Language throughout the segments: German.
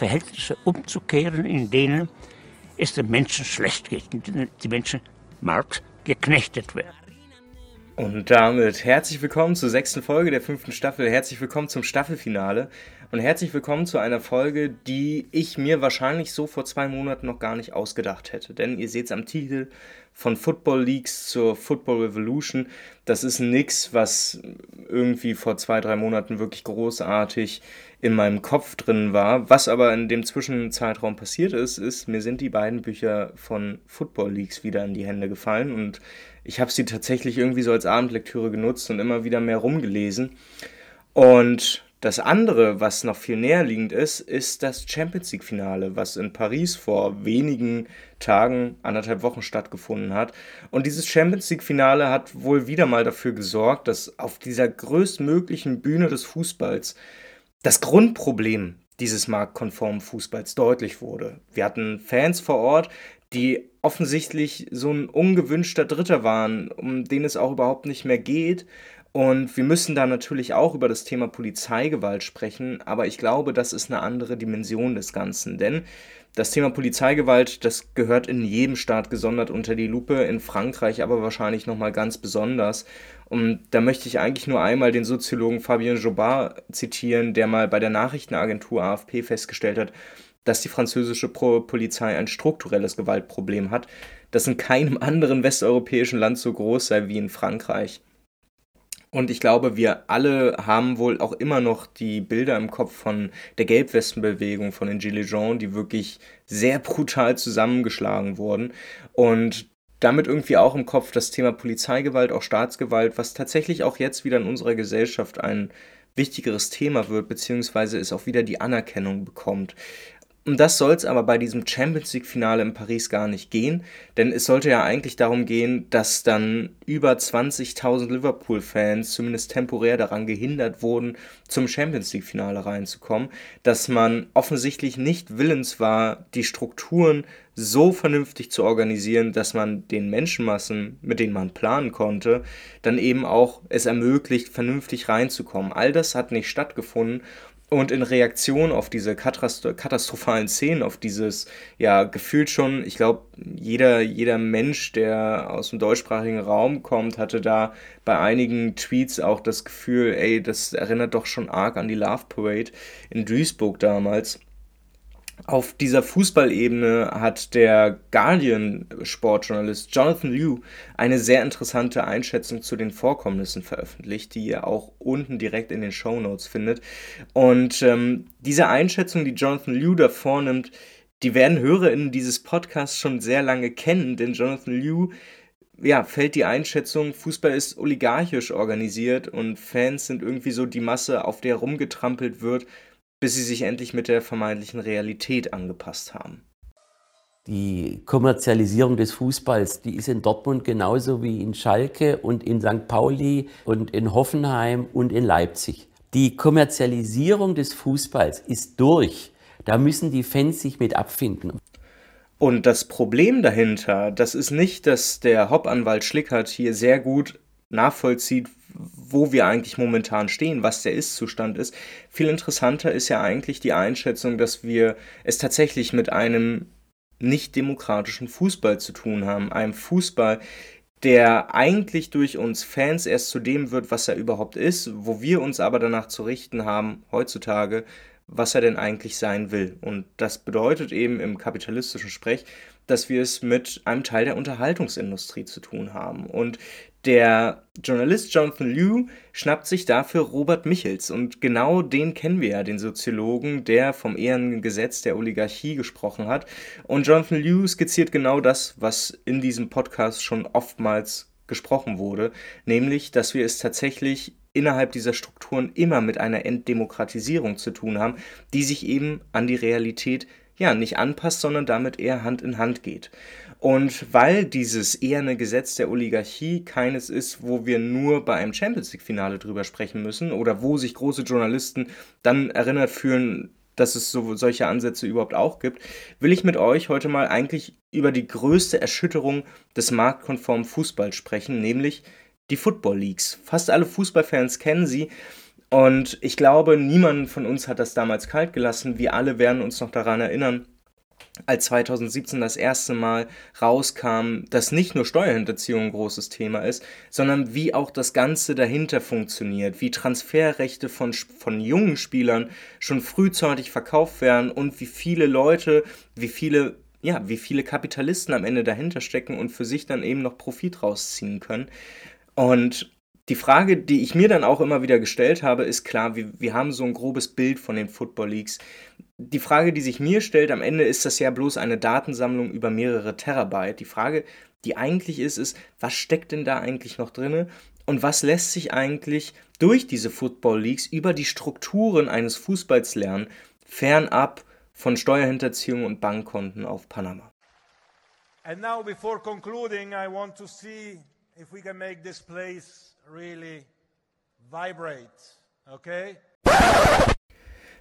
Verhältnisse umzukehren, in denen es den Menschen schlecht geht, in denen die Menschen Marx geknechtet werden. Und damit herzlich willkommen zur sechsten Folge der fünften Staffel. Herzlich willkommen zum Staffelfinale. Und herzlich willkommen zu einer Folge, die ich mir wahrscheinlich so vor zwei Monaten noch gar nicht ausgedacht hätte. Denn ihr seht es am Titel von Football Leagues zur Football Revolution. Das ist nix, was irgendwie vor zwei, drei Monaten wirklich großartig in meinem Kopf drin war. Was aber in dem Zwischenzeitraum passiert ist, ist, mir sind die beiden Bücher von Football Leagues wieder in die Hände gefallen und ich habe sie tatsächlich irgendwie so als Abendlektüre genutzt und immer wieder mehr rumgelesen. Und das andere, was noch viel näher liegend ist, ist das Champions League-Finale, was in Paris vor wenigen Tagen, anderthalb Wochen stattgefunden hat. Und dieses Champions League-Finale hat wohl wieder mal dafür gesorgt, dass auf dieser größtmöglichen Bühne des Fußballs das Grundproblem dieses marktkonformen Fußballs deutlich wurde. Wir hatten Fans vor Ort, die offensichtlich so ein ungewünschter Dritter waren, um den es auch überhaupt nicht mehr geht. Und wir müssen da natürlich auch über das Thema Polizeigewalt sprechen, aber ich glaube, das ist eine andere Dimension des Ganzen, denn das Thema Polizeigewalt, das gehört in jedem Staat gesondert unter die Lupe, in Frankreich aber wahrscheinlich nochmal ganz besonders. Und da möchte ich eigentlich nur einmal den Soziologen Fabien Jobard zitieren, der mal bei der Nachrichtenagentur AFP festgestellt hat, dass die französische Polizei ein strukturelles Gewaltproblem hat, das in keinem anderen westeuropäischen Land so groß sei wie in Frankreich. Und ich glaube, wir alle haben wohl auch immer noch die Bilder im Kopf von der Gelbwestenbewegung, von den Gilets jaunes, die wirklich sehr brutal zusammengeschlagen wurden. Und damit irgendwie auch im Kopf das Thema Polizeigewalt, auch Staatsgewalt, was tatsächlich auch jetzt wieder in unserer Gesellschaft ein wichtigeres Thema wird, beziehungsweise es auch wieder die Anerkennung bekommt. Um das soll es aber bei diesem Champions League-Finale in Paris gar nicht gehen, denn es sollte ja eigentlich darum gehen, dass dann über 20.000 Liverpool-Fans zumindest temporär daran gehindert wurden, zum Champions League-Finale reinzukommen, dass man offensichtlich nicht willens war, die Strukturen so vernünftig zu organisieren, dass man den Menschenmassen, mit denen man planen konnte, dann eben auch es ermöglicht, vernünftig reinzukommen. All das hat nicht stattgefunden und in Reaktion auf diese katastrophalen Szenen, auf dieses, ja, gefühlt schon, ich glaube, jeder, jeder Mensch, der aus dem deutschsprachigen Raum kommt, hatte da bei einigen Tweets auch das Gefühl, ey, das erinnert doch schon arg an die Love Parade in Duisburg damals. Auf dieser Fußballebene hat der Guardian-Sportjournalist Jonathan Liu eine sehr interessante Einschätzung zu den Vorkommnissen veröffentlicht, die ihr auch unten direkt in den Show Notes findet. Und ähm, diese Einschätzung, die Jonathan Liu da vornimmt, die werden HörerInnen dieses Podcasts schon sehr lange kennen, denn Jonathan Liu ja, fällt die Einschätzung, Fußball ist oligarchisch organisiert und Fans sind irgendwie so die Masse, auf der rumgetrampelt wird, bis sie sich endlich mit der vermeintlichen Realität angepasst haben. Die Kommerzialisierung des Fußballs, die ist in Dortmund genauso wie in Schalke und in St. Pauli und in Hoffenheim und in Leipzig. Die Kommerzialisierung des Fußballs ist durch. Da müssen die Fans sich mit abfinden. Und das Problem dahinter, das ist nicht, dass der Hauptanwalt Schlickert hier sehr gut nachvollzieht, wo wir eigentlich momentan stehen, was der Ist-Zustand ist. Viel interessanter ist ja eigentlich die Einschätzung, dass wir es tatsächlich mit einem nicht demokratischen Fußball zu tun haben. Einem Fußball, der eigentlich durch uns Fans erst zu dem wird, was er überhaupt ist, wo wir uns aber danach zu richten haben, heutzutage, was er denn eigentlich sein will. Und das bedeutet eben im kapitalistischen Sprech, dass wir es mit einem Teil der Unterhaltungsindustrie zu tun haben. Und der Journalist Jonathan Liu schnappt sich dafür Robert Michels und genau den kennen wir ja, den Soziologen, der vom Ehrengesetz der Oligarchie gesprochen hat. Und Jonathan Liu skizziert genau das, was in diesem Podcast schon oftmals gesprochen wurde, nämlich, dass wir es tatsächlich innerhalb dieser Strukturen immer mit einer Entdemokratisierung zu tun haben, die sich eben an die Realität ja nicht anpasst, sondern damit eher Hand in Hand geht. Und weil dieses eher eine Gesetz der Oligarchie keines ist, wo wir nur bei einem Champions League-Finale drüber sprechen müssen oder wo sich große Journalisten dann erinnert fühlen, dass es so, solche Ansätze überhaupt auch gibt, will ich mit euch heute mal eigentlich über die größte Erschütterung des marktkonformen Fußballs sprechen, nämlich die Football Leagues. Fast alle Fußballfans kennen sie. Und ich glaube, niemand von uns hat das damals kalt gelassen. Wir alle werden uns noch daran erinnern, als 2017 das erste Mal rauskam, dass nicht nur Steuerhinterziehung ein großes Thema ist, sondern wie auch das Ganze dahinter funktioniert, wie Transferrechte von, von jungen Spielern schon frühzeitig verkauft werden und wie viele Leute, wie viele, ja, wie viele Kapitalisten am Ende dahinter stecken und für sich dann eben noch Profit rausziehen können. Und die Frage, die ich mir dann auch immer wieder gestellt habe, ist klar, wir, wir haben so ein grobes Bild von den Football Leagues. Die Frage, die sich mir stellt, am Ende ist das ja bloß eine Datensammlung über mehrere Terabyte. Die Frage, die eigentlich ist, ist, was steckt denn da eigentlich noch drin? Und was lässt sich eigentlich durch diese Football Leagues über die Strukturen eines Fußballs lernen, fernab von Steuerhinterziehung und Bankkonten auf Panama? And now before concluding, I want to see if we can make this place really vibrate. Okay?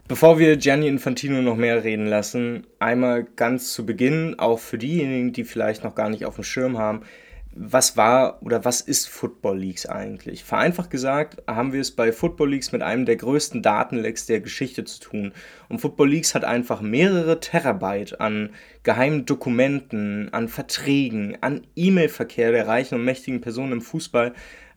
Bevor wir Gianni Infantino noch mehr reden lassen, einmal ganz zu Beginn, auch für diejenigen, die vielleicht noch gar nicht auf dem Schirm haben, was war oder was ist Football Leagues eigentlich? Vereinfacht gesagt haben wir es bei Football Leagues mit einem der größten Datenlecks der Geschichte zu tun. Und Football Leagues hat einfach mehrere Terabyte an geheimen Dokumenten, an Verträgen, an E-Mail-Verkehr der reichen und mächtigen Personen im Fußball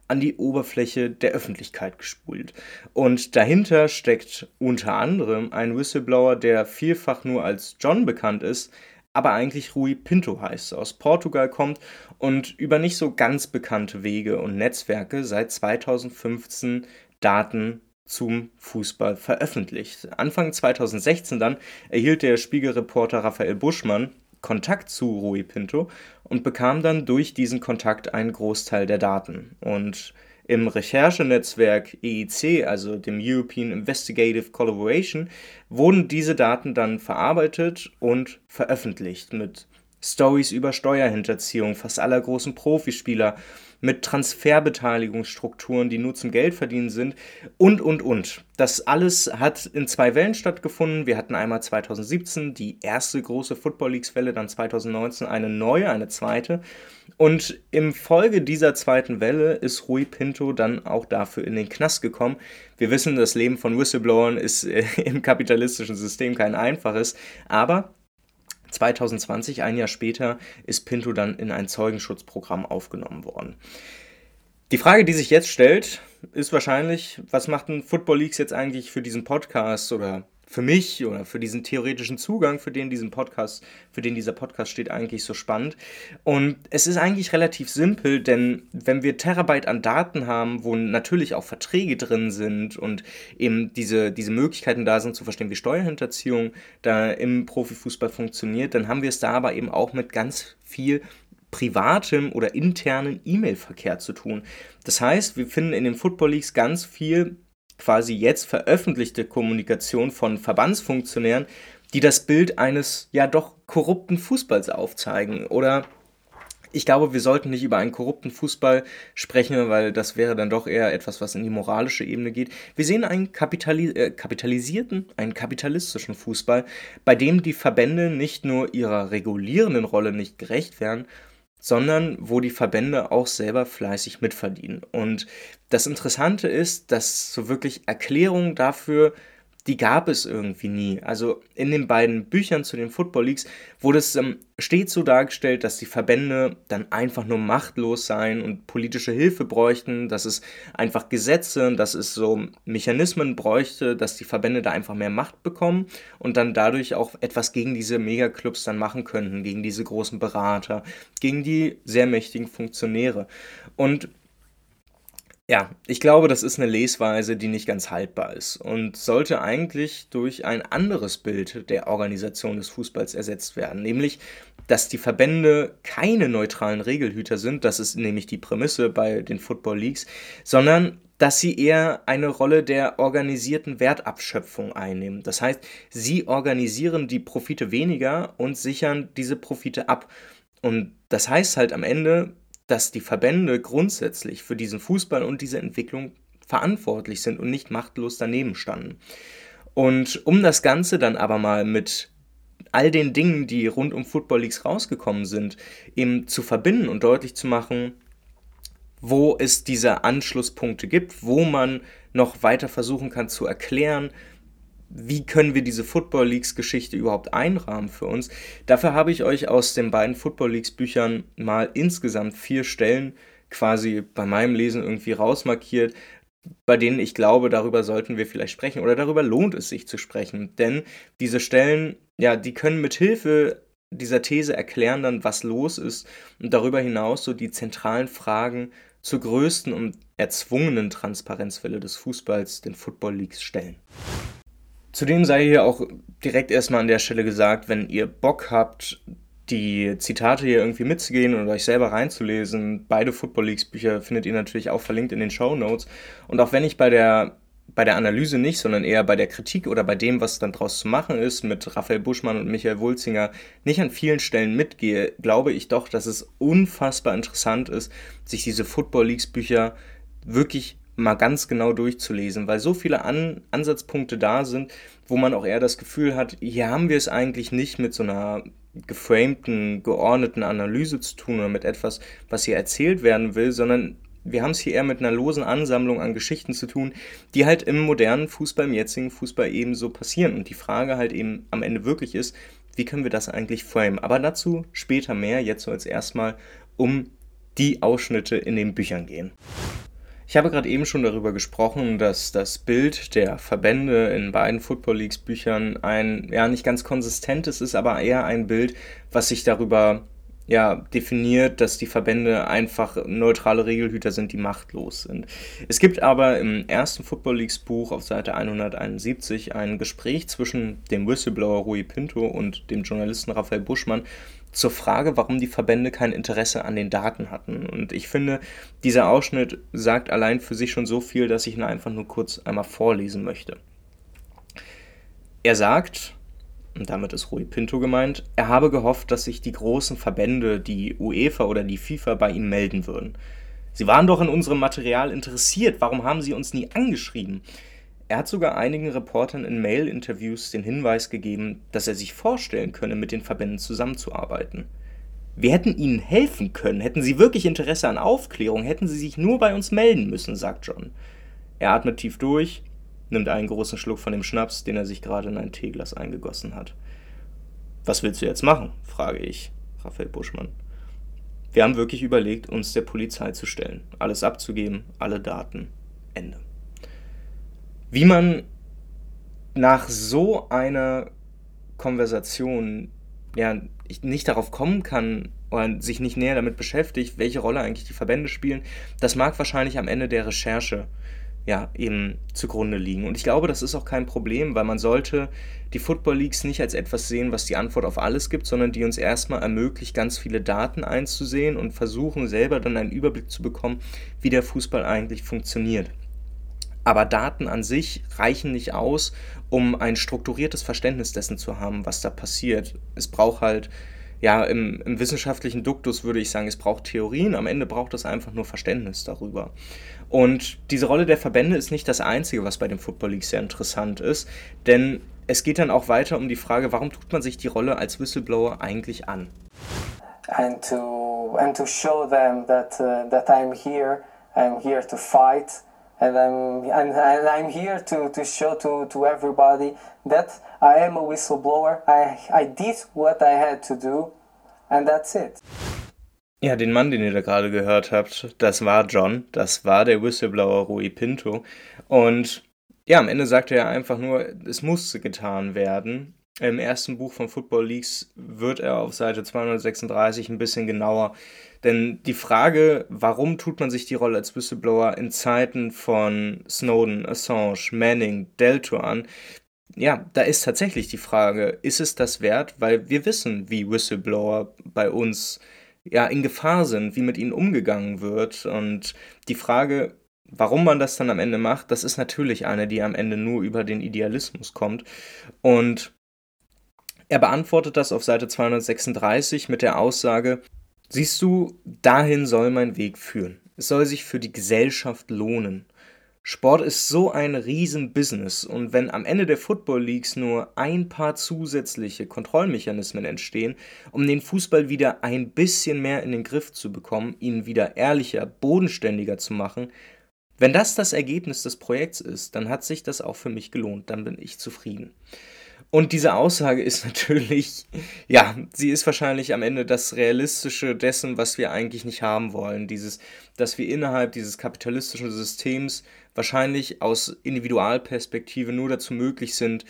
an die Oberfläche der Öffentlichkeit gespult. Und dahinter steckt unter anderem ein Whistleblower, der vielfach nur als John bekannt ist, aber eigentlich Rui Pinto heißt, aus Portugal kommt und über nicht so ganz bekannte Wege und Netzwerke seit 2015 Daten zum Fußball veröffentlicht. Anfang 2016 dann erhielt der Spiegelreporter Raphael Buschmann Kontakt zu Rui Pinto und bekam dann durch diesen Kontakt einen Großteil der Daten. Und im Recherchenetzwerk EIC, also dem European Investigative Collaboration, wurden diese Daten dann verarbeitet und veröffentlicht mit Stories über Steuerhinterziehung fast aller großen Profispieler mit Transferbeteiligungsstrukturen, die nur zum Geldverdienen sind und, und, und. Das alles hat in zwei Wellen stattgefunden. Wir hatten einmal 2017 die erste große Football Leagues-Welle, dann 2019 eine neue, eine zweite. Und im Folge dieser zweiten Welle ist Rui Pinto dann auch dafür in den Knast gekommen. Wir wissen, das Leben von Whistleblowern ist äh, im kapitalistischen System kein einfaches, aber 2020, ein Jahr später, ist Pinto dann in ein Zeugenschutzprogramm aufgenommen worden. Die Frage, die sich jetzt stellt, ist wahrscheinlich, was macht ein Football Leagues jetzt eigentlich für diesen Podcast oder für mich oder für diesen theoretischen Zugang, für den diesen Podcast, für den dieser Podcast steht, eigentlich so spannend. Und es ist eigentlich relativ simpel, denn wenn wir Terabyte an Daten haben, wo natürlich auch Verträge drin sind und eben diese, diese Möglichkeiten da sind zu verstehen, wie Steuerhinterziehung da im Profifußball funktioniert, dann haben wir es da aber eben auch mit ganz viel privatem oder internen E-Mail-Verkehr zu tun. Das heißt, wir finden in den Football Leagues ganz viel quasi jetzt veröffentlichte Kommunikation von Verbandsfunktionären, die das Bild eines ja doch korrupten Fußballs aufzeigen. Oder ich glaube, wir sollten nicht über einen korrupten Fußball sprechen, weil das wäre dann doch eher etwas, was in die moralische Ebene geht. Wir sehen einen kapitali äh, kapitalisierten, einen kapitalistischen Fußball, bei dem die Verbände nicht nur ihrer regulierenden Rolle nicht gerecht werden, sondern wo die Verbände auch selber fleißig mitverdienen. Und das Interessante ist, dass so wirklich Erklärungen dafür die gab es irgendwie nie. Also in den beiden Büchern zu den Football Leagues wurde es ähm, stets so dargestellt, dass die Verbände dann einfach nur machtlos seien und politische Hilfe bräuchten, dass es einfach Gesetze, dass es so Mechanismen bräuchte, dass die Verbände da einfach mehr Macht bekommen und dann dadurch auch etwas gegen diese Megaclubs dann machen könnten, gegen diese großen Berater, gegen die sehr mächtigen Funktionäre. Und ja, ich glaube, das ist eine Lesweise, die nicht ganz haltbar ist und sollte eigentlich durch ein anderes Bild der Organisation des Fußballs ersetzt werden, nämlich, dass die Verbände keine neutralen Regelhüter sind, das ist nämlich die Prämisse bei den Football Leagues, sondern dass sie eher eine Rolle der organisierten Wertabschöpfung einnehmen. Das heißt, sie organisieren die Profite weniger und sichern diese Profite ab. Und das heißt halt am Ende, dass die Verbände grundsätzlich für diesen Fußball und diese Entwicklung verantwortlich sind und nicht machtlos daneben standen. Und um das Ganze dann aber mal mit all den Dingen, die rund um Football Leagues rausgekommen sind, eben zu verbinden und deutlich zu machen, wo es diese Anschlusspunkte gibt, wo man noch weiter versuchen kann zu erklären, wie können wir diese Football Leagues Geschichte überhaupt einrahmen für uns. Dafür habe ich euch aus den beiden Football Leagues Büchern mal insgesamt vier Stellen quasi bei meinem Lesen irgendwie rausmarkiert, bei denen ich glaube, darüber sollten wir vielleicht sprechen oder darüber lohnt es sich zu sprechen. Denn diese Stellen, ja, die können mit Hilfe dieser These erklären dann, was los ist und darüber hinaus so die zentralen Fragen zur größten und erzwungenen Transparenzwelle des Fußballs, den Football Leagues, stellen. Zudem sei hier auch direkt erstmal an der Stelle gesagt, wenn ihr Bock habt, die Zitate hier irgendwie mitzugehen und euch selber reinzulesen. Beide Football Leagues Bücher findet ihr natürlich auch verlinkt in den Show Notes. Und auch wenn ich bei der bei der Analyse nicht, sondern eher bei der Kritik oder bei dem, was dann draus zu machen ist, mit Raphael Buschmann und Michael Wulzinger nicht an vielen Stellen mitgehe, glaube ich doch, dass es unfassbar interessant ist, sich diese Football Leagues Bücher wirklich mal ganz genau durchzulesen, weil so viele an Ansatzpunkte da sind, wo man auch eher das Gefühl hat, hier haben wir es eigentlich nicht mit so einer geframten, geordneten Analyse zu tun oder mit etwas, was hier erzählt werden will, sondern wir haben es hier eher mit einer losen Ansammlung an Geschichten zu tun, die halt im modernen Fußball, im jetzigen Fußball ebenso passieren. Und die Frage halt eben am Ende wirklich ist, wie können wir das eigentlich framen? Aber dazu später mehr, jetzt soll es erstmal um die Ausschnitte in den Büchern gehen. Ich habe gerade eben schon darüber gesprochen, dass das Bild der Verbände in beiden Football Leagues Büchern ein ja nicht ganz konsistentes ist, aber eher ein Bild, was sich darüber ja, definiert, dass die Verbände einfach neutrale Regelhüter sind, die machtlos sind. Es gibt aber im ersten Football Leagues Buch auf Seite 171 ein Gespräch zwischen dem Whistleblower Rui Pinto und dem Journalisten Raphael Buschmann, zur Frage, warum die Verbände kein Interesse an den Daten hatten. Und ich finde, dieser Ausschnitt sagt allein für sich schon so viel, dass ich ihn einfach nur kurz einmal vorlesen möchte. Er sagt, und damit ist Rui Pinto gemeint, er habe gehofft, dass sich die großen Verbände, die UEFA oder die FIFA, bei ihm melden würden. Sie waren doch in unserem Material interessiert, warum haben sie uns nie angeschrieben? Er hat sogar einigen Reportern in Mail-Interviews den Hinweis gegeben, dass er sich vorstellen könne, mit den Verbänden zusammenzuarbeiten. Wir hätten ihnen helfen können, hätten sie wirklich Interesse an Aufklärung, hätten sie sich nur bei uns melden müssen, sagt John. Er atmet tief durch, nimmt einen großen Schluck von dem Schnaps, den er sich gerade in ein Teeglas eingegossen hat. Was willst du jetzt machen? frage ich Raphael Buschmann. Wir haben wirklich überlegt, uns der Polizei zu stellen, alles abzugeben, alle Daten. Ende wie man nach so einer Konversation ja nicht darauf kommen kann oder sich nicht näher damit beschäftigt, welche Rolle eigentlich die Verbände spielen, das mag wahrscheinlich am Ende der Recherche ja eben zugrunde liegen. Und ich glaube, das ist auch kein Problem, weil man sollte die Football Leagues nicht als etwas sehen, was die Antwort auf alles gibt, sondern die uns erstmal ermöglicht, ganz viele Daten einzusehen und versuchen selber dann einen Überblick zu bekommen, wie der Fußball eigentlich funktioniert. Aber Daten an sich reichen nicht aus, um ein strukturiertes Verständnis dessen zu haben, was da passiert. Es braucht halt, ja, im, im wissenschaftlichen Duktus würde ich sagen, es braucht Theorien, am Ende braucht es einfach nur Verständnis darüber. Und diese Rolle der Verbände ist nicht das Einzige, was bei dem Football League sehr interessant ist, denn es geht dann auch weiter um die Frage, warum tut man sich die Rolle als Whistleblower eigentlich an? And to, and to show them that, uh, that I'm here, I'm here to fight and I'm and, and I'm here to, to show to, to everybody that I am a whistleblower. I, I did what I had to do and that's it. Ja, den Mann, den ihr da gerade gehört habt, das war John, das war der Whistleblower Rui Pinto. Und ja, am Ende sagte er einfach nur, es musste getan werden. Im ersten Buch von Football Leagues wird er auf Seite 236 ein bisschen genauer denn die Frage, warum tut man sich die Rolle als Whistleblower in Zeiten von Snowden, Assange, Manning, Delto an, ja, da ist tatsächlich die Frage, ist es das wert? Weil wir wissen, wie Whistleblower bei uns ja in Gefahr sind, wie mit ihnen umgegangen wird. Und die Frage, warum man das dann am Ende macht, das ist natürlich eine, die am Ende nur über den Idealismus kommt. Und er beantwortet das auf Seite 236 mit der Aussage, siehst du, dahin soll mein Weg führen. Es soll sich für die Gesellschaft lohnen. Sport ist so ein Riesenbusiness und wenn am Ende der Football Leagues nur ein paar zusätzliche Kontrollmechanismen entstehen, um den Fußball wieder ein bisschen mehr in den Griff zu bekommen, ihn wieder ehrlicher, bodenständiger zu machen, wenn das das Ergebnis des Projekts ist, dann hat sich das auch für mich gelohnt, dann bin ich zufrieden. Und diese Aussage ist natürlich, ja, sie ist wahrscheinlich am Ende das Realistische dessen, was wir eigentlich nicht haben wollen. Dieses, dass wir innerhalb dieses kapitalistischen Systems wahrscheinlich aus Individualperspektive nur dazu möglich sind,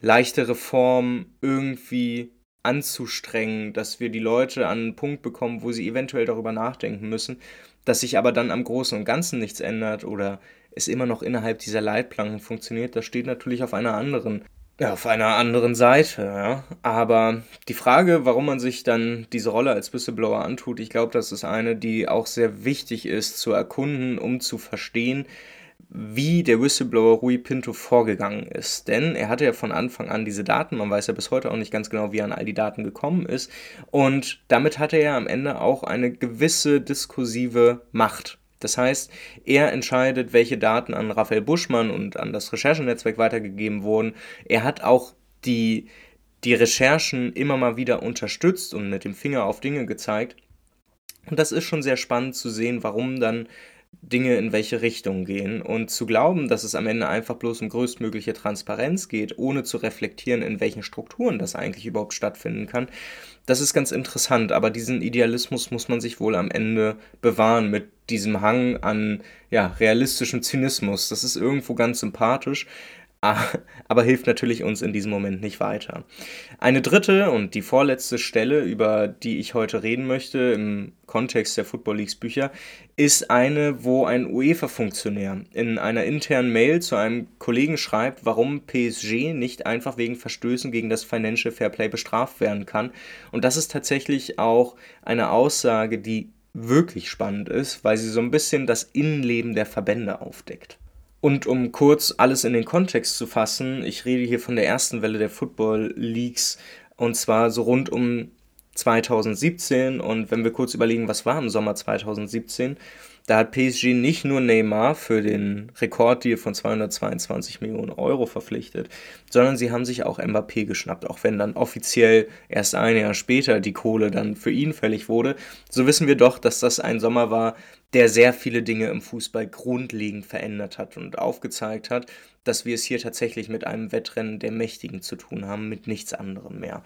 leichte Reformen irgendwie anzustrengen, dass wir die Leute an einen Punkt bekommen, wo sie eventuell darüber nachdenken müssen, dass sich aber dann am Großen und Ganzen nichts ändert oder es immer noch innerhalb dieser Leitplanken funktioniert, das steht natürlich auf einer anderen ja, auf einer anderen Seite, ja. Aber die Frage, warum man sich dann diese Rolle als Whistleblower antut, ich glaube, das ist eine, die auch sehr wichtig ist zu erkunden, um zu verstehen, wie der Whistleblower Rui Pinto vorgegangen ist. Denn er hatte ja von Anfang an diese Daten, man weiß ja bis heute auch nicht ganz genau, wie er an all die Daten gekommen ist. Und damit hatte er am Ende auch eine gewisse diskursive Macht. Das heißt, er entscheidet, welche Daten an Raphael Buschmann und an das Recherchenetzwerk weitergegeben wurden. Er hat auch die, die Recherchen immer mal wieder unterstützt und mit dem Finger auf Dinge gezeigt. Und das ist schon sehr spannend zu sehen, warum dann Dinge in welche Richtung gehen. Und zu glauben, dass es am Ende einfach bloß um größtmögliche Transparenz geht, ohne zu reflektieren, in welchen Strukturen das eigentlich überhaupt stattfinden kann, das ist ganz interessant. Aber diesen Idealismus muss man sich wohl am Ende bewahren mit diesem Hang an ja, realistischem Zynismus. Das ist irgendwo ganz sympathisch aber hilft natürlich uns in diesem Moment nicht weiter. Eine dritte und die vorletzte Stelle, über die ich heute reden möchte im Kontext der Football Leagues Bücher, ist eine, wo ein UEFA-Funktionär in einer internen Mail zu einem Kollegen schreibt, warum PSG nicht einfach wegen Verstößen gegen das Financial Fairplay bestraft werden kann. Und das ist tatsächlich auch eine Aussage, die wirklich spannend ist, weil sie so ein bisschen das Innenleben der Verbände aufdeckt. Und um kurz alles in den Kontext zu fassen, ich rede hier von der ersten Welle der Football Leagues und zwar so rund um 2017 und wenn wir kurz überlegen, was war im Sommer 2017, da hat PSG nicht nur Neymar für den Rekorddeal von 222 Millionen Euro verpflichtet, sondern sie haben sich auch Mbappé geschnappt, auch wenn dann offiziell erst ein Jahr später die Kohle dann für ihn fällig wurde. So wissen wir doch, dass das ein Sommer war, der sehr viele Dinge im Fußball grundlegend verändert hat und aufgezeigt hat, dass wir es hier tatsächlich mit einem Wettrennen der Mächtigen zu tun haben, mit nichts anderem mehr.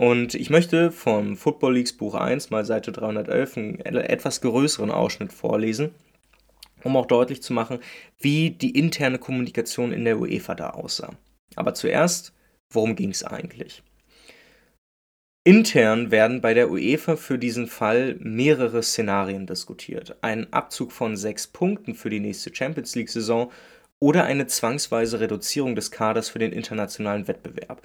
Und ich möchte vom Football Leagues Buch 1 mal Seite 311 einen etwas größeren Ausschnitt vorlesen, um auch deutlich zu machen, wie die interne Kommunikation in der UEFA da aussah. Aber zuerst, worum ging es eigentlich? Intern werden bei der UEFA für diesen Fall mehrere Szenarien diskutiert. Ein Abzug von sechs Punkten für die nächste Champions League-Saison oder eine zwangsweise Reduzierung des Kaders für den internationalen Wettbewerb.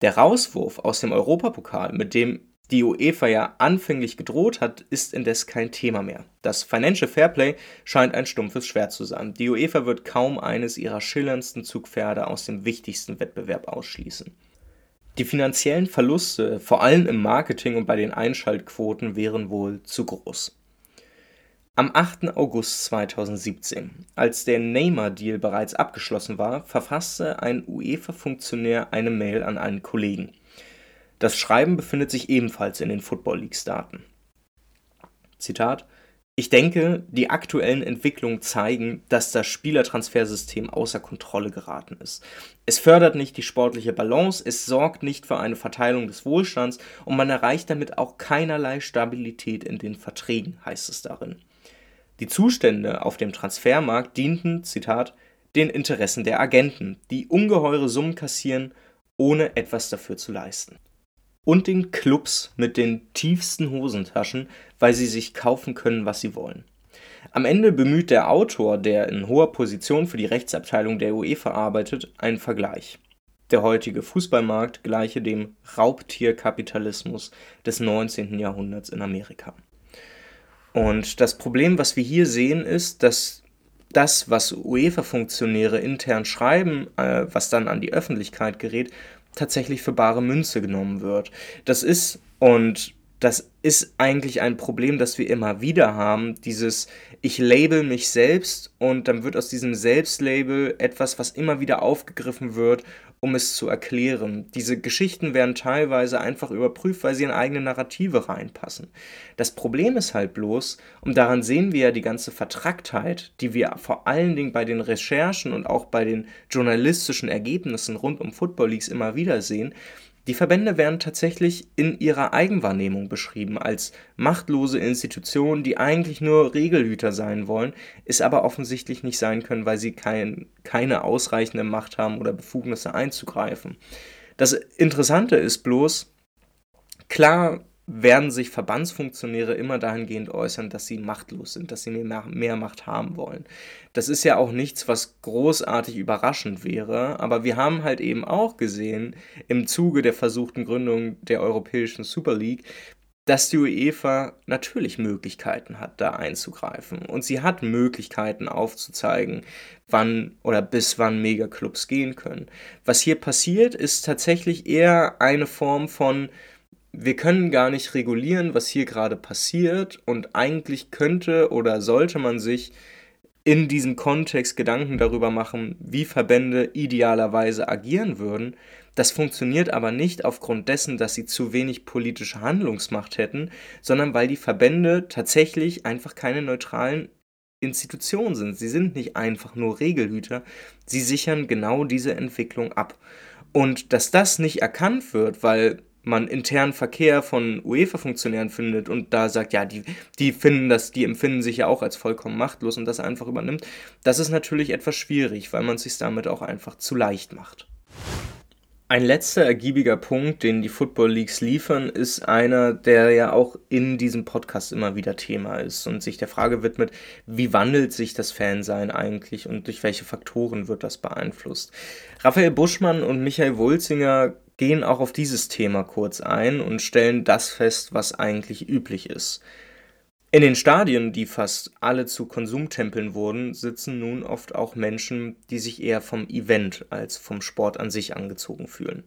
Der Rauswurf aus dem Europapokal, mit dem die UEFA ja anfänglich gedroht hat, ist indes kein Thema mehr. Das Financial Fairplay scheint ein stumpfes Schwert zu sein. Die UEFA wird kaum eines ihrer schillerndsten Zugpferde aus dem wichtigsten Wettbewerb ausschließen. Die finanziellen Verluste, vor allem im Marketing und bei den Einschaltquoten, wären wohl zu groß. Am 8. August 2017, als der Neymar-Deal bereits abgeschlossen war, verfasste ein UEFA-Funktionär eine Mail an einen Kollegen. Das Schreiben befindet sich ebenfalls in den Football Leagues-Daten. Zitat: Ich denke, die aktuellen Entwicklungen zeigen, dass das Spielertransfersystem außer Kontrolle geraten ist. Es fördert nicht die sportliche Balance, es sorgt nicht für eine Verteilung des Wohlstands und man erreicht damit auch keinerlei Stabilität in den Verträgen, heißt es darin. Die Zustände auf dem Transfermarkt dienten, Zitat, den Interessen der Agenten, die ungeheure Summen kassieren, ohne etwas dafür zu leisten. Und den Clubs mit den tiefsten Hosentaschen, weil sie sich kaufen können, was sie wollen. Am Ende bemüht der Autor, der in hoher Position für die Rechtsabteilung der UEFA arbeitet, einen Vergleich. Der heutige Fußballmarkt gleiche dem Raubtierkapitalismus des 19. Jahrhunderts in Amerika. Und das Problem, was wir hier sehen, ist, dass das, was UEFA-Funktionäre intern schreiben, äh, was dann an die Öffentlichkeit gerät, tatsächlich für bare Münze genommen wird. Das ist, und das ist eigentlich ein Problem, das wir immer wieder haben. Dieses, ich label mich selbst und dann wird aus diesem Selbstlabel etwas, was immer wieder aufgegriffen wird, um es zu erklären. Diese Geschichten werden teilweise einfach überprüft, weil sie in eigene Narrative reinpassen. Das Problem ist halt bloß, und daran sehen wir ja die ganze Vertracktheit, die wir vor allen Dingen bei den Recherchen und auch bei den journalistischen Ergebnissen rund um Football Leagues immer wieder sehen, die Verbände werden tatsächlich in ihrer Eigenwahrnehmung beschrieben als machtlose Institutionen, die eigentlich nur Regelhüter sein wollen, es aber offensichtlich nicht sein können, weil sie kein, keine ausreichende Macht haben oder Befugnisse einzugreifen. Das Interessante ist bloß, klar werden sich Verbandsfunktionäre immer dahingehend äußern, dass sie machtlos sind, dass sie mehr, mehr, Macht haben wollen. Das ist ja auch nichts, was großartig überraschend wäre, aber wir haben halt eben auch gesehen, im Zuge der versuchten Gründung der Europäischen Super League, dass die UEFA natürlich Möglichkeiten hat, da einzugreifen. Und sie hat Möglichkeiten aufzuzeigen, wann oder bis wann Megaclubs gehen können. Was hier passiert, ist tatsächlich eher eine Form von wir können gar nicht regulieren, was hier gerade passiert und eigentlich könnte oder sollte man sich in diesem Kontext Gedanken darüber machen, wie Verbände idealerweise agieren würden. Das funktioniert aber nicht aufgrund dessen, dass sie zu wenig politische Handlungsmacht hätten, sondern weil die Verbände tatsächlich einfach keine neutralen Institutionen sind. Sie sind nicht einfach nur Regelhüter, sie sichern genau diese Entwicklung ab. Und dass das nicht erkannt wird, weil man internen Verkehr von UEFA-Funktionären findet und da sagt, ja, die, die finden das, die empfinden sich ja auch als vollkommen machtlos und das einfach übernimmt, das ist natürlich etwas schwierig, weil man sich damit auch einfach zu leicht macht. Ein letzter ergiebiger Punkt, den die Football Leagues liefern, ist einer, der ja auch in diesem Podcast immer wieder Thema ist und sich der Frage widmet, wie wandelt sich das Fansein eigentlich und durch welche Faktoren wird das beeinflusst. Raphael Buschmann und Michael Wulzinger gehen auch auf dieses Thema kurz ein und stellen das fest, was eigentlich üblich ist. In den Stadien, die fast alle zu Konsumtempeln wurden, sitzen nun oft auch Menschen, die sich eher vom Event als vom Sport an sich angezogen fühlen.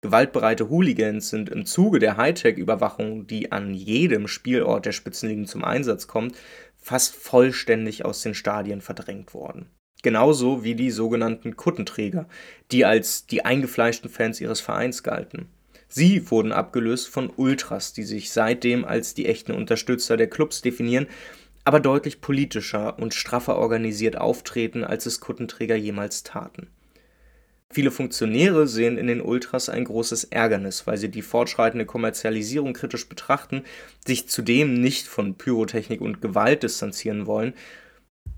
Gewaltbereite Hooligans sind im Zuge der Hightech-Überwachung, die an jedem Spielort der Spitzenligen zum Einsatz kommt, fast vollständig aus den Stadien verdrängt worden. Genauso wie die sogenannten Kuttenträger, die als die eingefleischten Fans ihres Vereins galten. Sie wurden abgelöst von Ultras, die sich seitdem als die echten Unterstützer der Clubs definieren, aber deutlich politischer und straffer organisiert auftreten, als es Kuttenträger jemals taten. Viele Funktionäre sehen in den Ultras ein großes Ärgernis, weil sie die fortschreitende Kommerzialisierung kritisch betrachten, sich zudem nicht von Pyrotechnik und Gewalt distanzieren wollen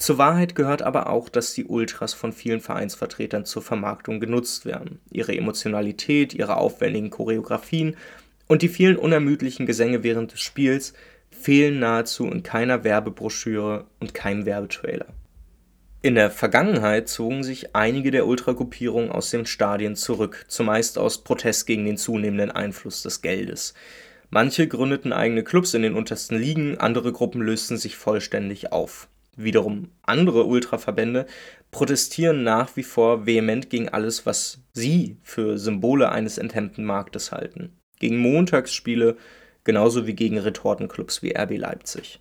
zur Wahrheit gehört aber auch, dass die Ultras von vielen Vereinsvertretern zur Vermarktung genutzt werden. Ihre Emotionalität, ihre aufwendigen Choreografien und die vielen unermüdlichen Gesänge während des Spiels fehlen nahezu in keiner Werbebroschüre und keinem Werbetrailer. In der Vergangenheit zogen sich einige der Ultragruppierungen aus den Stadien zurück, zumeist aus Protest gegen den zunehmenden Einfluss des Geldes. Manche gründeten eigene Clubs in den untersten Ligen, andere Gruppen lösten sich vollständig auf. Wiederum andere Ultraverbände protestieren nach wie vor vehement gegen alles, was sie für Symbole eines enthemmten Marktes halten. Gegen Montagsspiele genauso wie gegen Retortenclubs wie RB Leipzig.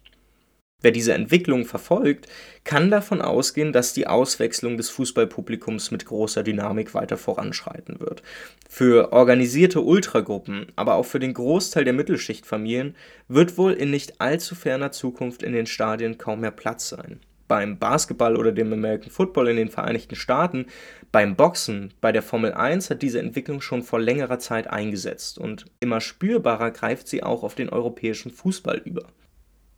Wer diese Entwicklung verfolgt, kann davon ausgehen, dass die Auswechslung des Fußballpublikums mit großer Dynamik weiter voranschreiten wird. Für organisierte Ultragruppen, aber auch für den Großteil der Mittelschichtfamilien wird wohl in nicht allzu ferner Zukunft in den Stadien kaum mehr Platz sein. Beim Basketball oder dem American Football in den Vereinigten Staaten, beim Boxen, bei der Formel 1 hat diese Entwicklung schon vor längerer Zeit eingesetzt und immer spürbarer greift sie auch auf den europäischen Fußball über.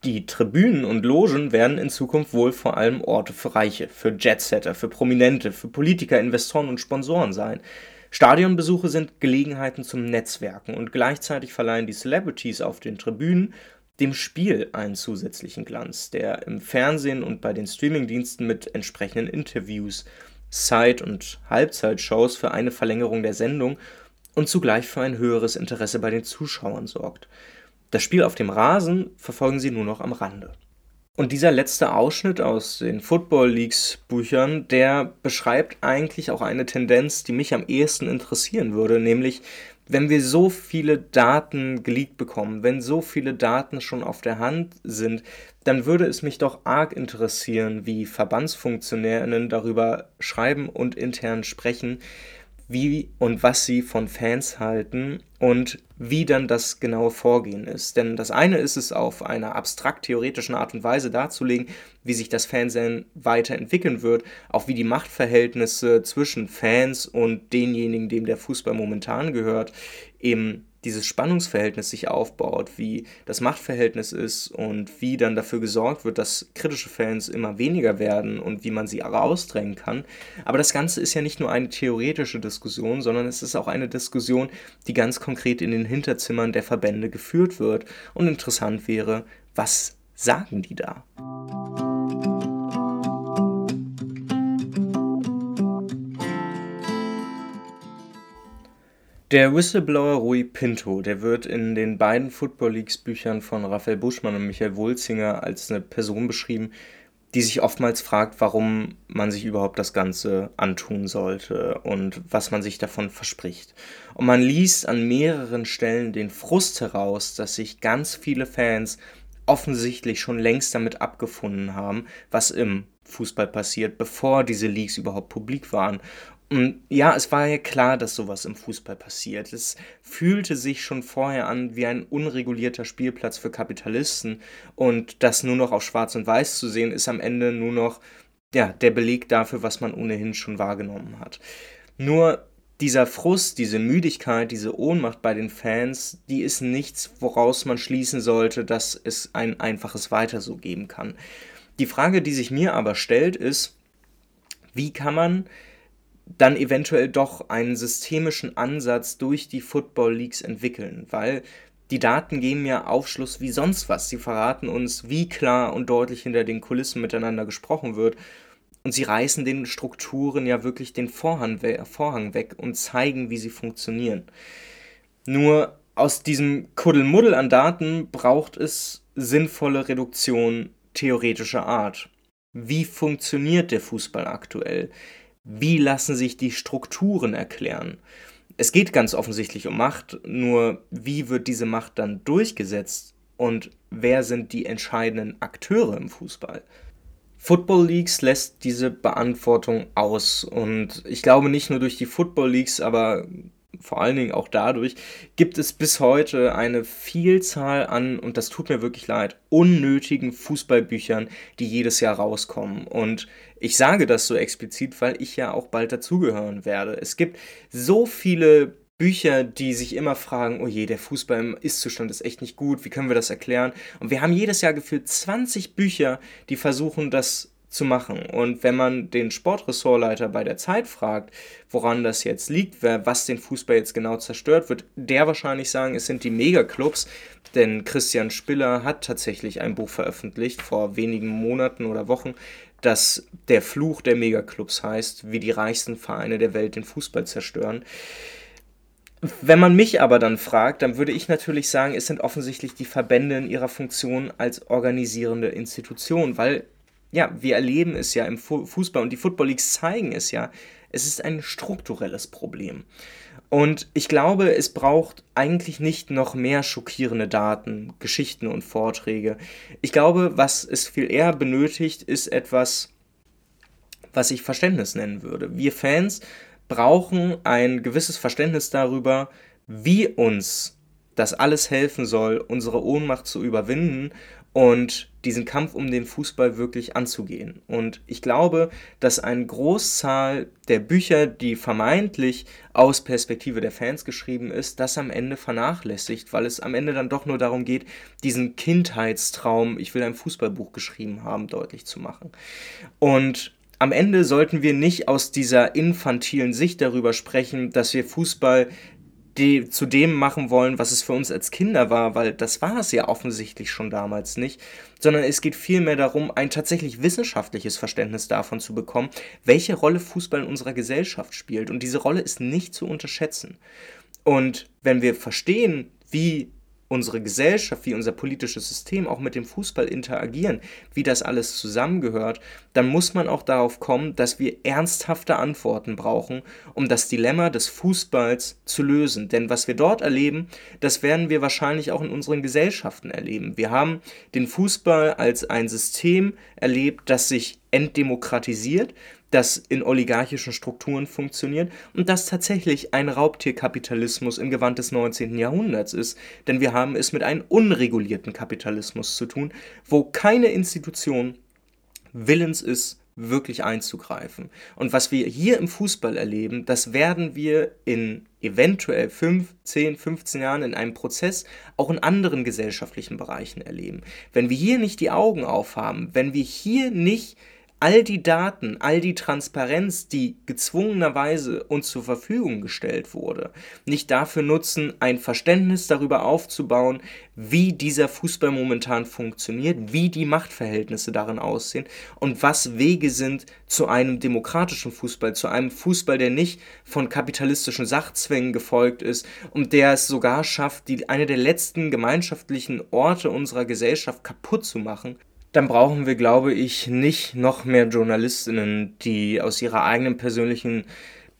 Die Tribünen und Logen werden in Zukunft wohl vor allem Orte für Reiche, für Jetsetter, für Prominente, für Politiker, Investoren und Sponsoren sein. Stadionbesuche sind Gelegenheiten zum Netzwerken und gleichzeitig verleihen die Celebrities auf den Tribünen dem Spiel einen zusätzlichen Glanz, der im Fernsehen und bei den Streamingdiensten mit entsprechenden Interviews, Side- und Halbzeitshows für eine Verlängerung der Sendung und zugleich für ein höheres Interesse bei den Zuschauern sorgt. Das Spiel auf dem Rasen verfolgen sie nur noch am Rande. Und dieser letzte Ausschnitt aus den Football Leagues Büchern, der beschreibt eigentlich auch eine Tendenz, die mich am ehesten interessieren würde, nämlich wenn wir so viele Daten geleakt bekommen, wenn so viele Daten schon auf der Hand sind, dann würde es mich doch arg interessieren, wie Verbandsfunktionärinnen darüber schreiben und intern sprechen, wie und was sie von Fans halten und wie dann das genaue Vorgehen ist. Denn das eine ist es auf einer abstrakt theoretischen Art und Weise darzulegen, wie sich das Fernsehen weiterentwickeln wird, auch wie die Machtverhältnisse zwischen Fans und denjenigen, dem der Fußball momentan gehört, eben dieses Spannungsverhältnis sich aufbaut, wie das Machtverhältnis ist und wie dann dafür gesorgt wird, dass kritische Fans immer weniger werden und wie man sie rausdrängen kann. Aber das Ganze ist ja nicht nur eine theoretische Diskussion, sondern es ist auch eine Diskussion, die ganz konkret in den Hinterzimmern der Verbände geführt wird. Und interessant wäre, was sagen die da? Der Whistleblower Rui Pinto, der wird in den beiden Football Leagues Büchern von Raphael Buschmann und Michael Wulzinger als eine Person beschrieben, die sich oftmals fragt, warum man sich überhaupt das Ganze antun sollte und was man sich davon verspricht. Und man liest an mehreren Stellen den Frust heraus, dass sich ganz viele Fans offensichtlich schon längst damit abgefunden haben, was im Fußball passiert, bevor diese Leaks überhaupt publik waren und ja, es war ja klar, dass sowas im Fußball passiert. Es fühlte sich schon vorher an wie ein unregulierter Spielplatz für Kapitalisten und das nur noch auf Schwarz und Weiß zu sehen, ist am Ende nur noch ja, der Beleg dafür, was man ohnehin schon wahrgenommen hat. Nur dieser Frust, diese Müdigkeit, diese Ohnmacht bei den Fans, die ist nichts, woraus man schließen sollte, dass es ein einfaches Weiter so geben kann. Die Frage, die sich mir aber stellt, ist, wie kann man dann eventuell doch einen systemischen Ansatz durch die Football Leagues entwickeln, weil die Daten geben ja Aufschluss wie sonst was. Sie verraten uns, wie klar und deutlich hinter den Kulissen miteinander gesprochen wird. Und sie reißen den Strukturen ja wirklich den Vorhang, weg und zeigen, wie sie funktionieren. Nur aus diesem Kuddelmuddel an Daten braucht es sinnvolle Reduktion theoretischer Art. Wie funktioniert der Fußball aktuell? Wie lassen sich die Strukturen erklären? Es geht ganz offensichtlich um Macht, nur wie wird diese Macht dann durchgesetzt und wer sind die entscheidenden Akteure im Fußball? Football Leagues lässt diese Beantwortung aus und ich glaube nicht nur durch die Football Leagues, aber vor allen Dingen auch dadurch, gibt es bis heute eine Vielzahl an, und das tut mir wirklich leid, unnötigen Fußballbüchern, die jedes Jahr rauskommen. Und ich sage das so explizit, weil ich ja auch bald dazugehören werde. Es gibt so viele Bücher, die sich immer fragen, oh je, der Fußball im Ist-Zustand ist echt nicht gut, wie können wir das erklären? Und wir haben jedes Jahr gefühlt 20 Bücher, die versuchen, das zu machen. Und wenn man den Sportressortleiter bei der Zeit fragt, woran das jetzt liegt, was den Fußball jetzt genau zerstört, wird der wahrscheinlich sagen, es sind die Megaclubs, denn Christian Spiller hat tatsächlich ein Buch veröffentlicht vor wenigen Monaten oder Wochen, das Der Fluch der Megaclubs heißt, wie die reichsten Vereine der Welt den Fußball zerstören. Wenn man mich aber dann fragt, dann würde ich natürlich sagen, es sind offensichtlich die Verbände in ihrer Funktion als organisierende Institution, weil ja, wir erleben es ja im Fußball und die Football Leagues zeigen es ja. Es ist ein strukturelles Problem. Und ich glaube, es braucht eigentlich nicht noch mehr schockierende Daten, Geschichten und Vorträge. Ich glaube, was es viel eher benötigt, ist etwas, was ich Verständnis nennen würde. Wir Fans brauchen ein gewisses Verständnis darüber, wie uns das alles helfen soll, unsere Ohnmacht zu überwinden und diesen Kampf um den Fußball wirklich anzugehen. Und ich glaube, dass eine Großzahl der Bücher, die vermeintlich aus Perspektive der Fans geschrieben ist, das am Ende vernachlässigt, weil es am Ende dann doch nur darum geht, diesen Kindheitstraum, ich will ein Fußballbuch geschrieben haben, deutlich zu machen. Und am Ende sollten wir nicht aus dieser infantilen Sicht darüber sprechen, dass wir Fußball die zu dem machen wollen, was es für uns als Kinder war, weil das war es ja offensichtlich schon damals nicht, sondern es geht vielmehr darum, ein tatsächlich wissenschaftliches Verständnis davon zu bekommen, welche Rolle Fußball in unserer Gesellschaft spielt. Und diese Rolle ist nicht zu unterschätzen. Und wenn wir verstehen, wie unsere Gesellschaft, wie unser politisches System auch mit dem Fußball interagieren, wie das alles zusammengehört, dann muss man auch darauf kommen, dass wir ernsthafte Antworten brauchen, um das Dilemma des Fußballs zu lösen. Denn was wir dort erleben, das werden wir wahrscheinlich auch in unseren Gesellschaften erleben. Wir haben den Fußball als ein System erlebt, das sich entdemokratisiert, das in oligarchischen Strukturen funktioniert und das tatsächlich ein Raubtierkapitalismus im Gewand des 19. Jahrhunderts ist, denn wir haben es mit einem unregulierten Kapitalismus zu tun, wo keine Institution willens ist, wirklich einzugreifen. Und was wir hier im Fußball erleben, das werden wir in eventuell 5, 10, 15 Jahren in einem Prozess auch in anderen gesellschaftlichen Bereichen erleben. Wenn wir hier nicht die Augen aufhaben, wenn wir hier nicht all die Daten, all die Transparenz, die gezwungenerweise uns zur Verfügung gestellt wurde, nicht dafür nutzen, ein Verständnis darüber aufzubauen, wie dieser Fußball momentan funktioniert, wie die Machtverhältnisse darin aussehen und was Wege sind zu einem demokratischen Fußball, zu einem Fußball, der nicht von kapitalistischen Sachzwängen gefolgt ist und der es sogar schafft, die, eine der letzten gemeinschaftlichen Orte unserer Gesellschaft kaputt zu machen dann brauchen wir, glaube ich, nicht noch mehr Journalistinnen, die aus ihrer eigenen persönlichen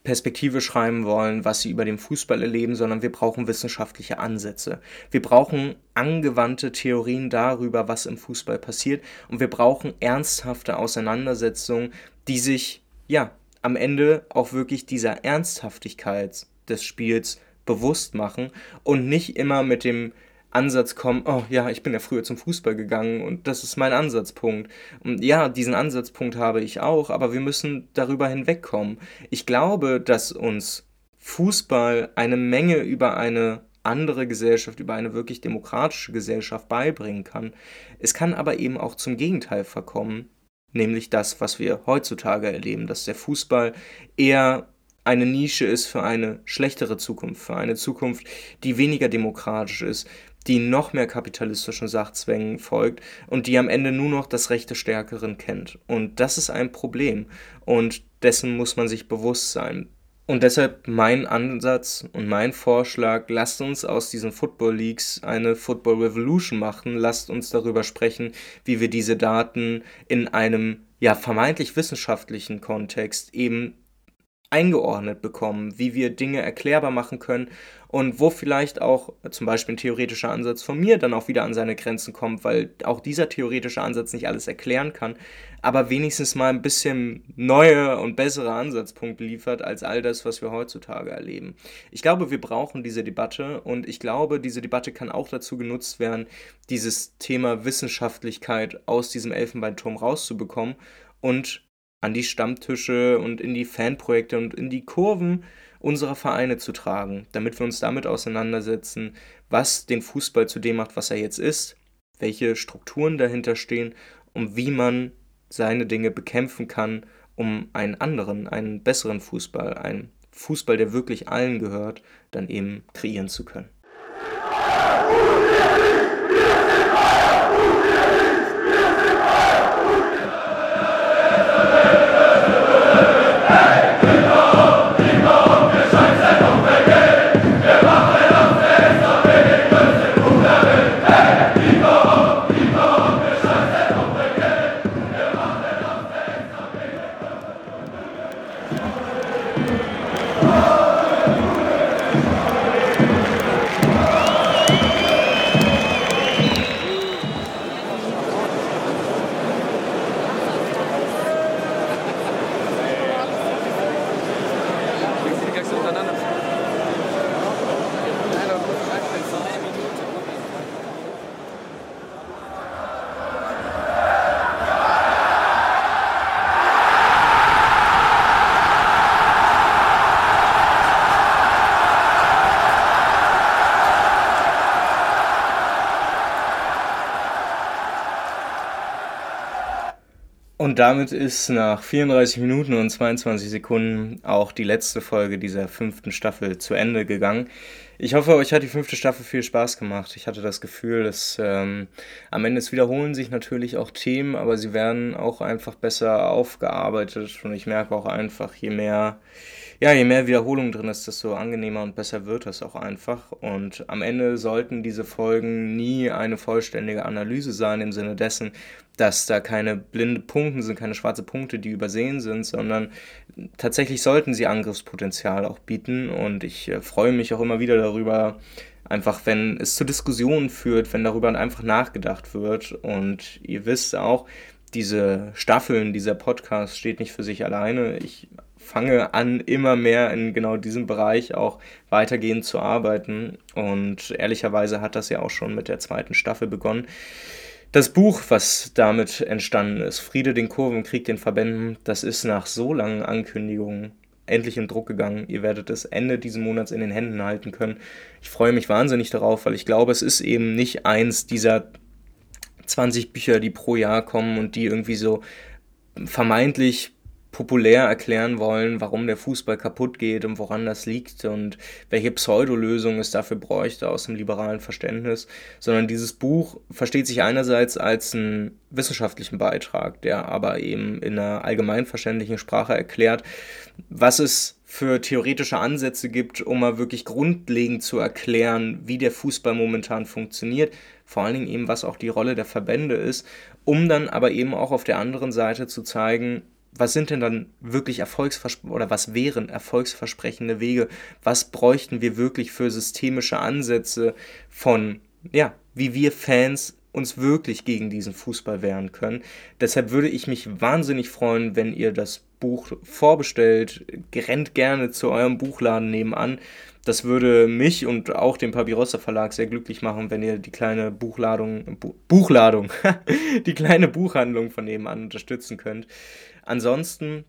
Perspektive schreiben wollen, was sie über den Fußball erleben, sondern wir brauchen wissenschaftliche Ansätze. Wir brauchen angewandte Theorien darüber, was im Fußball passiert und wir brauchen ernsthafte Auseinandersetzungen, die sich, ja, am Ende auch wirklich dieser Ernsthaftigkeit des Spiels bewusst machen und nicht immer mit dem Ansatz kommen, oh ja, ich bin ja früher zum Fußball gegangen und das ist mein Ansatzpunkt. Und ja, diesen Ansatzpunkt habe ich auch, aber wir müssen darüber hinwegkommen. Ich glaube, dass uns Fußball eine Menge über eine andere Gesellschaft, über eine wirklich demokratische Gesellschaft beibringen kann. Es kann aber eben auch zum Gegenteil verkommen, nämlich das, was wir heutzutage erleben, dass der Fußball eher eine Nische ist für eine schlechtere Zukunft, für eine Zukunft, die weniger demokratisch ist, die noch mehr kapitalistischen Sachzwängen folgt und die am Ende nur noch das Recht des Stärkeren kennt. Und das ist ein Problem und dessen muss man sich bewusst sein. Und deshalb mein Ansatz und mein Vorschlag, lasst uns aus diesen Football Leagues eine Football Revolution machen, lasst uns darüber sprechen, wie wir diese Daten in einem ja vermeintlich wissenschaftlichen Kontext eben eingeordnet bekommen, wie wir Dinge erklärbar machen können und wo vielleicht auch zum Beispiel ein theoretischer Ansatz von mir dann auch wieder an seine Grenzen kommt, weil auch dieser theoretische Ansatz nicht alles erklären kann, aber wenigstens mal ein bisschen neue und bessere Ansatzpunkte liefert als all das, was wir heutzutage erleben. Ich glaube, wir brauchen diese Debatte und ich glaube, diese Debatte kann auch dazu genutzt werden, dieses Thema Wissenschaftlichkeit aus diesem Elfenbeinturm rauszubekommen und an die Stammtische und in die Fanprojekte und in die Kurven unserer Vereine zu tragen, damit wir uns damit auseinandersetzen, was den Fußball zu dem macht, was er jetzt ist, welche Strukturen dahinter stehen und wie man seine Dinge bekämpfen kann, um einen anderen, einen besseren Fußball, einen Fußball, der wirklich allen gehört, dann eben kreieren zu können. Und damit ist nach 34 Minuten und 22 Sekunden auch die letzte Folge dieser fünften Staffel zu Ende gegangen. Ich hoffe, euch hat die fünfte Staffel viel Spaß gemacht. Ich hatte das Gefühl, dass ähm, am Ende es wiederholen sich natürlich auch Themen, aber sie werden auch einfach besser aufgearbeitet. Und ich merke auch einfach, je mehr ja, je mehr Wiederholung drin ist, desto angenehmer und besser wird das auch einfach. Und am Ende sollten diese Folgen nie eine vollständige Analyse sein im Sinne dessen, dass da keine blinde Punkte sind, keine schwarze Punkte, die übersehen sind, sondern tatsächlich sollten sie Angriffspotenzial auch bieten. Und ich äh, freue mich auch immer wieder darüber, einfach wenn es zu Diskussionen führt, wenn darüber einfach nachgedacht wird. Und ihr wisst auch, diese Staffeln, dieser Podcast steht nicht für sich alleine. Ich fange an, immer mehr in genau diesem Bereich auch weitergehend zu arbeiten. Und ehrlicherweise hat das ja auch schon mit der zweiten Staffel begonnen. Das Buch, was damit entstanden ist, Friede den Kurven, Krieg den Verbänden, das ist nach so langen Ankündigungen endlich in Druck gegangen. Ihr werdet es Ende diesen Monats in den Händen halten können. Ich freue mich wahnsinnig darauf, weil ich glaube, es ist eben nicht eins dieser 20 Bücher, die pro Jahr kommen und die irgendwie so vermeintlich populär erklären wollen, warum der Fußball kaputt geht und woran das liegt und welche Pseudolösung es dafür bräuchte aus dem liberalen Verständnis, sondern dieses Buch versteht sich einerseits als einen wissenschaftlichen Beitrag, der aber eben in einer allgemeinverständlichen Sprache erklärt, was es für theoretische Ansätze gibt, um mal wirklich grundlegend zu erklären, wie der Fußball momentan funktioniert, vor allen Dingen eben, was auch die Rolle der Verbände ist, um dann aber eben auch auf der anderen Seite zu zeigen, was sind denn dann wirklich erfolgsversprechende oder was wären erfolgsversprechende Wege? Was bräuchten wir wirklich für systemische Ansätze von, ja, wie wir Fans uns wirklich gegen diesen Fußball wehren können. Deshalb würde ich mich wahnsinnig freuen, wenn ihr das Buch vorbestellt. Rennt gerne zu eurem Buchladen nebenan. Das würde mich und auch den Papirossa Verlag sehr glücklich machen, wenn ihr die kleine Buchladung, Bu Buchladung, die kleine Buchhandlung von nebenan unterstützen könnt. Ansonsten,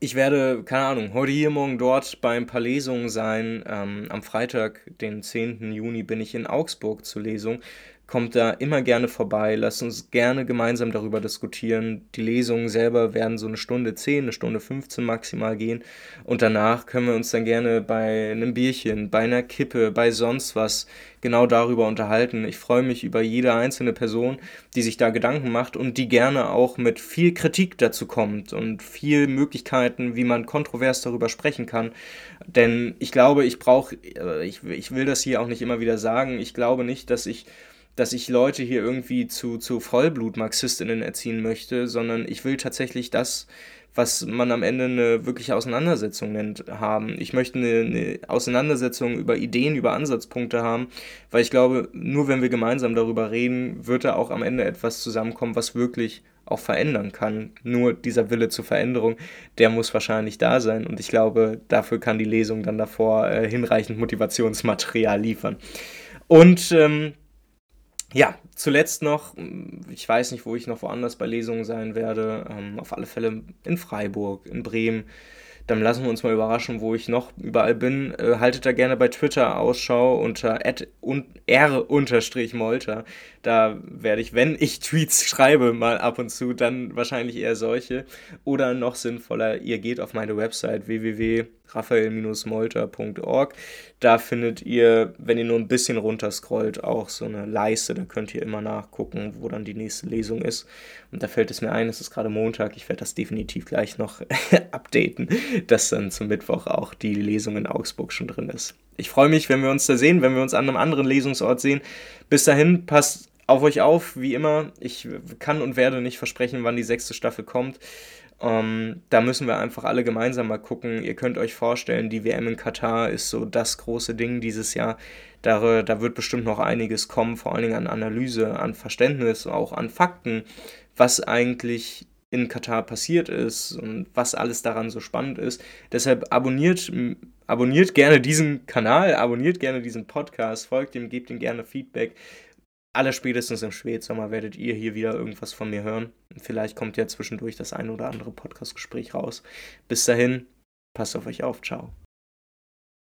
ich werde, keine Ahnung, heute hier, morgen dort bei ein paar Lesungen sein. Ähm, am Freitag, den 10. Juni, bin ich in Augsburg zur Lesung kommt da immer gerne vorbei. Lasst uns gerne gemeinsam darüber diskutieren. Die Lesungen selber werden so eine Stunde 10, eine Stunde 15 maximal gehen. Und danach können wir uns dann gerne bei einem Bierchen, bei einer Kippe, bei sonst was genau darüber unterhalten. Ich freue mich über jede einzelne Person, die sich da Gedanken macht und die gerne auch mit viel Kritik dazu kommt und viel Möglichkeiten, wie man kontrovers darüber sprechen kann. Denn ich glaube, ich brauche, äh, ich, ich will das hier auch nicht immer wieder sagen, ich glaube nicht, dass ich dass ich Leute hier irgendwie zu, zu Vollblut-Marxistinnen erziehen möchte, sondern ich will tatsächlich das, was man am Ende eine wirkliche Auseinandersetzung nennt, haben. Ich möchte eine, eine, Auseinandersetzung über Ideen, über Ansatzpunkte haben, weil ich glaube, nur wenn wir gemeinsam darüber reden, wird da auch am Ende etwas zusammenkommen, was wirklich auch verändern kann. Nur dieser Wille zur Veränderung, der muss wahrscheinlich da sein und ich glaube, dafür kann die Lesung dann davor äh, hinreichend Motivationsmaterial liefern. Und ähm, ja, zuletzt noch, ich weiß nicht, wo ich noch woanders bei Lesungen sein werde, ähm, auf alle Fälle in Freiburg, in Bremen. Dann lassen wir uns mal überraschen, wo ich noch überall bin. Äh, haltet da gerne bei Twitter Ausschau unter r-molter. Da werde ich, wenn ich Tweets schreibe, mal ab und zu, dann wahrscheinlich eher solche. Oder noch sinnvoller, ihr geht auf meine Website www raphael-molter.org. Da findet ihr, wenn ihr nur ein bisschen runterscrollt, auch so eine Leiste. Da könnt ihr immer nachgucken, wo dann die nächste Lesung ist. Und da fällt es mir ein, es ist gerade Montag. Ich werde das definitiv gleich noch updaten, dass dann zum Mittwoch auch die Lesung in Augsburg schon drin ist. Ich freue mich, wenn wir uns da sehen, wenn wir uns an einem anderen Lesungsort sehen. Bis dahin, passt auf euch auf, wie immer. Ich kann und werde nicht versprechen, wann die sechste Staffel kommt. Ähm, da müssen wir einfach alle gemeinsam mal gucken. Ihr könnt euch vorstellen, die WM in Katar ist so das große Ding dieses Jahr. Da, da wird bestimmt noch einiges kommen, vor allen Dingen an Analyse, an Verständnis, auch an Fakten, was eigentlich in Katar passiert ist und was alles daran so spannend ist. Deshalb abonniert, abonniert gerne diesen Kanal, abonniert gerne diesen Podcast, folgt ihm, gebt ihm gerne Feedback allerspätestens im Spätsommer werdet ihr hier wieder irgendwas von mir hören. Vielleicht kommt ja zwischendurch das ein oder andere Podcastgespräch raus. Bis dahin, passt auf euch auf. Ciao.